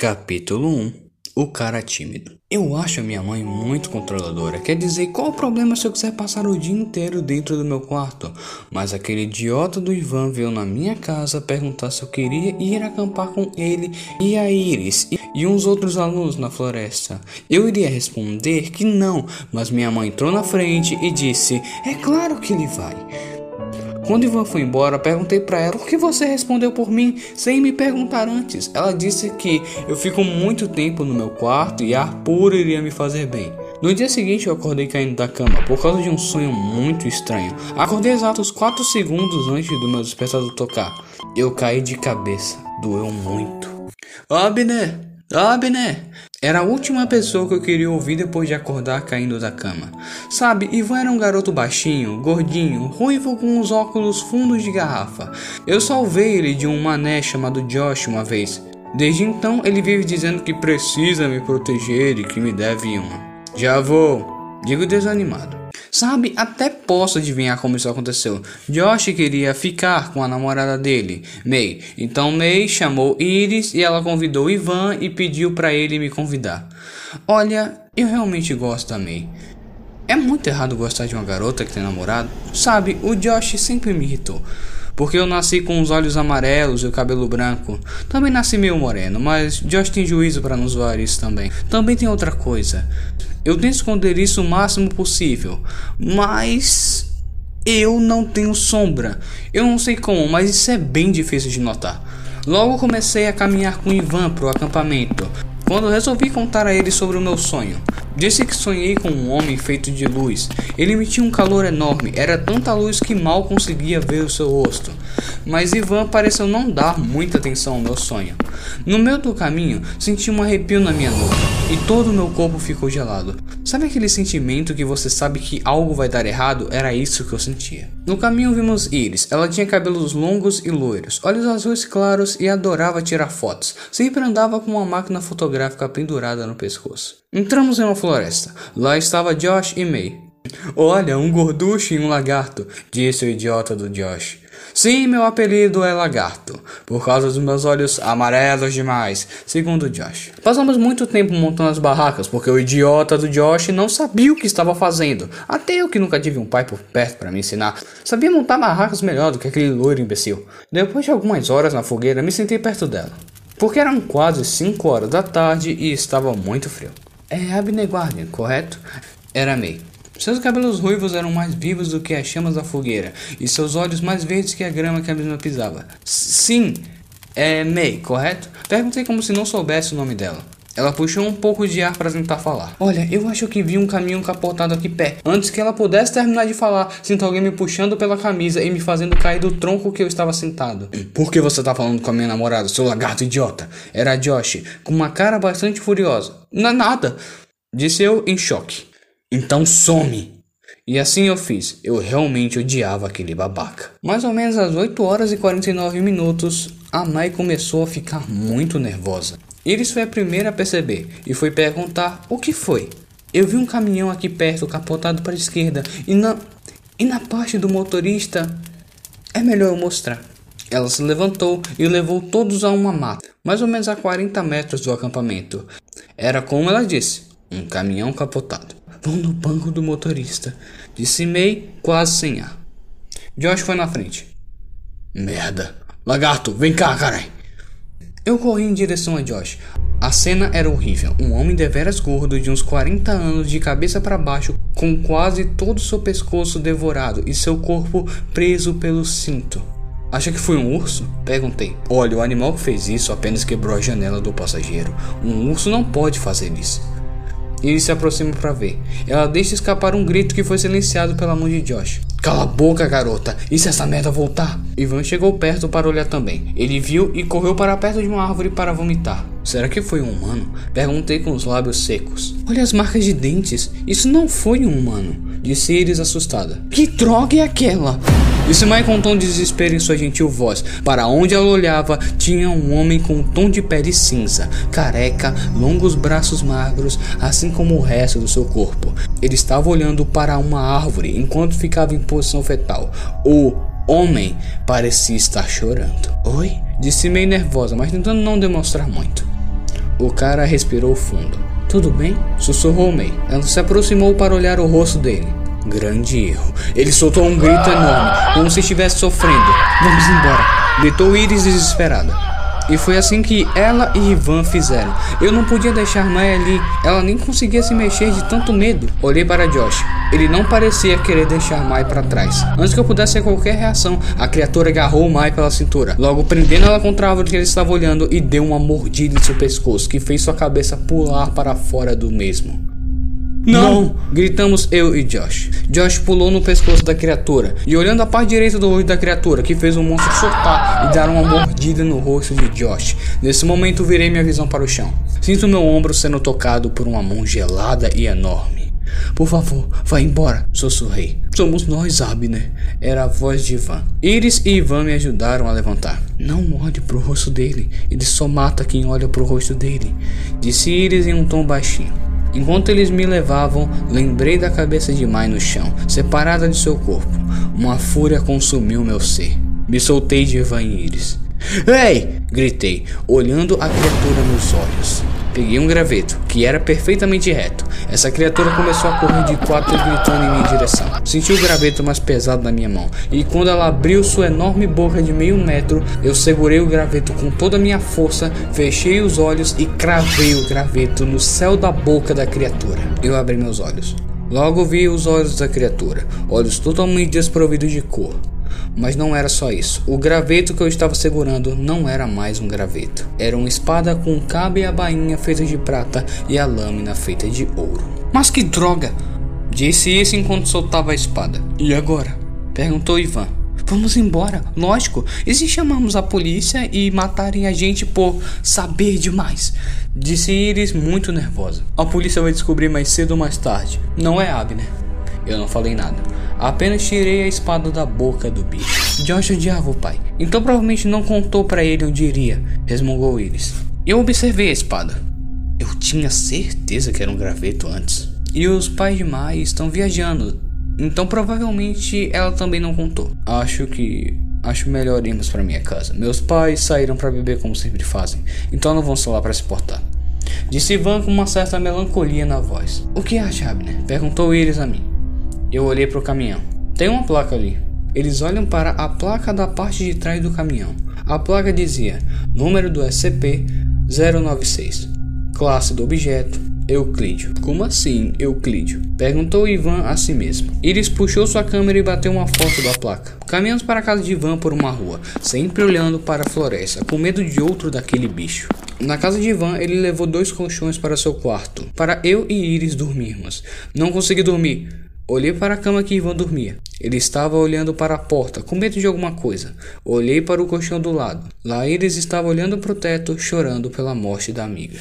Capítulo 1 O cara tímido. Eu acho a minha mãe muito controladora. Quer dizer, qual o problema se eu quiser passar o dia inteiro dentro do meu quarto? Mas aquele idiota do Ivan veio na minha casa perguntar se eu queria ir acampar com ele e a Iris e uns outros alunos na floresta. Eu iria responder que não, mas minha mãe entrou na frente e disse: É claro que ele vai. Quando Ivan foi embora, perguntei para ela por que você respondeu por mim sem me perguntar antes. Ela disse que eu fico muito tempo no meu quarto e ar puro iria me fazer bem. No dia seguinte eu acordei caindo da cama por causa de um sonho muito estranho. Acordei exatos 4 segundos antes do meu despertador tocar. Eu caí de cabeça, doeu muito. Abner! Abner! Era a última pessoa que eu queria ouvir depois de acordar caindo da cama. Sabe, Ivan era um garoto baixinho, gordinho, ruivo com os óculos fundos de garrafa. Eu salvei ele de um mané chamado Josh uma vez. Desde então, ele vive dizendo que precisa me proteger e que me deve uma. Já vou, digo desanimado. Sabe, até posso adivinhar como isso aconteceu. Josh queria ficar com a namorada dele, May. Então May chamou Iris e ela convidou Ivan e pediu para ele me convidar. Olha, eu realmente gosto da May. É muito errado gostar de uma garota que tem namorado. Sabe, o Josh sempre me irritou. Porque eu nasci com os olhos amarelos e o cabelo branco. Também nasci meio moreno, mas Josh tem juízo para nos zoar isso também. Também tem outra coisa. Eu tento esconder isso o máximo possível, mas eu não tenho sombra. Eu não sei como, mas isso é bem difícil de notar. Logo comecei a caminhar com Ivan para o acampamento, quando resolvi contar a ele sobre o meu sonho. Disse que sonhei com um homem feito de luz. Ele emitia um calor enorme, era tanta luz que mal conseguia ver o seu rosto. Mas Ivan pareceu não dar muita atenção ao meu sonho. No meio do caminho, senti um arrepio na minha nuca e todo o meu corpo ficou gelado. Sabe aquele sentimento que você sabe que algo vai dar errado? Era isso que eu sentia. No caminho vimos Iris. Ela tinha cabelos longos e loiros, olhos azuis claros e adorava tirar fotos. Sempre andava com uma máquina fotográfica pendurada no pescoço. Entramos em uma floresta. Lá estava Josh e May. Olha, um gorducho e um lagarto, disse o idiota do Josh. Sim, meu apelido é Lagarto, por causa dos meus olhos amarelos demais, segundo Josh. Passamos muito tempo montando as barracas, porque o idiota do Josh não sabia o que estava fazendo. Até eu que nunca tive um pai por perto para me ensinar, sabia montar barracas melhor do que aquele loiro imbecil. Depois de algumas horas na fogueira, me sentei perto dela. Porque eram quase 5 horas da tarde e estava muito frio. É Abner Guardian, correto? Era May. Seus cabelos ruivos eram mais vivos do que as chamas da fogueira, e seus olhos mais verdes que a grama que a mesma pisava. Sim, é May, correto? Perguntei como se não soubesse o nome dela. Ela puxou um pouco de ar para tentar falar. Olha, eu acho que vi um caminhão capotado aqui perto. Antes que ela pudesse terminar de falar, sinto alguém me puxando pela camisa e me fazendo cair do tronco que eu estava sentado. Por que você tá falando com a minha namorada, seu lagarto idiota? Era Josh, com uma cara bastante furiosa. Não é nada, disse eu em choque. Então some! E assim eu fiz. Eu realmente odiava aquele babaca. Mais ou menos às 8 horas e 49 minutos, a Mai começou a ficar muito nervosa. Iris foi a primeira a perceber e foi perguntar o que foi. Eu vi um caminhão aqui perto capotado para a esquerda e na e na parte do motorista é melhor eu mostrar. Ela se levantou e levou todos a uma mata, mais ou menos a 40 metros do acampamento. Era como ela disse, um caminhão capotado. Vão no banco do motorista, disse May, quase sem ar. Josh foi na frente. Merda. Lagarto, vem cá, carai. Eu corri em direção a Josh. A cena era horrível. Um homem deveras gordo, de uns 40 anos, de cabeça para baixo, com quase todo seu pescoço devorado e seu corpo preso pelo cinto. Acha que foi um urso? Perguntei. Olha, o animal que fez isso apenas quebrou a janela do passageiro. Um urso não pode fazer isso. Ele se aproxima para ver. Ela deixa escapar um grito que foi silenciado pela mão de Josh. Cala a boca, garota! E se essa merda voltar? Ivan chegou perto para olhar também. Ele viu e correu para perto de uma árvore para vomitar. Será que foi um humano? Perguntei com os lábios secos. Olha as marcas de dentes. Isso não foi um humano, disse Iris assustada. Que droga é aquela? Disse Mai com um tom de desespero em sua gentil voz. Para onde ela olhava, tinha um homem com um tom de pele cinza, careca, longos braços magros, assim como o resto do seu corpo. Ele estava olhando para uma árvore enquanto ficava em posição fetal. O homem parecia estar chorando. Oi? Disse meio nervosa, mas tentando não demonstrar muito. O cara respirou fundo. Tudo bem? Sussurrou May. Ela se aproximou para olhar o rosto dele. Grande erro. Ele soltou um grito enorme, como se estivesse sofrendo. Vamos embora! Gritou Iris desesperada. E foi assim que ela e Ivan fizeram. Eu não podia deixar Mai ali, ela nem conseguia se mexer de tanto medo. Olhei para Josh. Ele não parecia querer deixar Mai para trás. Antes que eu pudesse ter qualquer reação, a criatura agarrou Mai pela cintura, logo prendendo ela contra a árvore que ele estava olhando e deu uma mordida em seu pescoço que fez sua cabeça pular para fora do mesmo. Não! Gritamos eu e Josh. Josh pulou no pescoço da criatura e olhando a parte direita do rosto da criatura, que fez o monstro soltar e dar uma mordida no rosto de Josh. Nesse momento virei minha visão para o chão. Sinto meu ombro sendo tocado por uma mão gelada e enorme. Por favor, vá embora, sussurrei. Somos nós, Abner. Era a voz de Ivan. Iris e Ivan me ajudaram a levantar. Não olhe pro rosto dele. Ele só mata quem olha pro rosto dele. Disse Iris em um tom baixinho. Enquanto eles me levavam, lembrei da cabeça de Mai no chão, separada de seu corpo. Uma fúria consumiu meu ser. Me soltei de Iris. Ei! gritei, olhando a criatura nos olhos. Peguei um graveto, que era perfeitamente reto. Essa criatura começou a correr de quatro gritando em minha direção. Senti o graveto mais pesado na minha mão, e quando ela abriu sua enorme boca de meio metro, eu segurei o graveto com toda a minha força, fechei os olhos e cravei o graveto no céu da boca da criatura. Eu abri meus olhos. Logo vi os olhos da criatura, olhos totalmente desprovidos de cor. Mas não era só isso. O graveto que eu estava segurando não era mais um graveto. Era uma espada com o cabo e a bainha feita de prata e a lâmina feita de ouro. Mas que droga! Disse isso enquanto soltava a espada. E agora? Perguntou Ivan. Vamos embora, lógico. E se chamarmos a polícia e matarem a gente por saber demais? Disse Iris muito nervosa. A polícia vai descobrir mais cedo ou mais tarde. Não é Abner. Eu não falei nada. Apenas tirei a espada da boca do bicho. Josh odiava o pai, então provavelmente não contou para ele onde iria, resmungou Iris. Eu observei a espada. Eu tinha certeza que era um graveto antes. E os pais de Mai estão viajando, então provavelmente ela também não contou. Acho que acho melhor irmos para minha casa. Meus pais saíram para beber como sempre fazem, então não vamos lá para se portar. Disse Ivan com uma certa melancolia na voz. O que acha, Abner? Perguntou Iris a mim. Eu olhei para o caminhão. Tem uma placa ali. Eles olham para a placa da parte de trás do caminhão. A placa dizia: número do SCP-096, classe do objeto Euclídeo. Como assim, Euclídeo? Perguntou Ivan a si mesmo. Iris puxou sua câmera e bateu uma foto da placa. Caminhamos para a casa de Ivan por uma rua, sempre olhando para a floresta, com medo de outro daquele bicho. Na casa de Ivan, ele levou dois colchões para seu quarto, para eu e Iris dormirmos. Não consegui dormir. Olhei para a cama que Ivan dormia. Ele estava olhando para a porta, com medo de alguma coisa. Olhei para o colchão do lado. Lá eles estava olhando para o teto, chorando pela morte da amiga.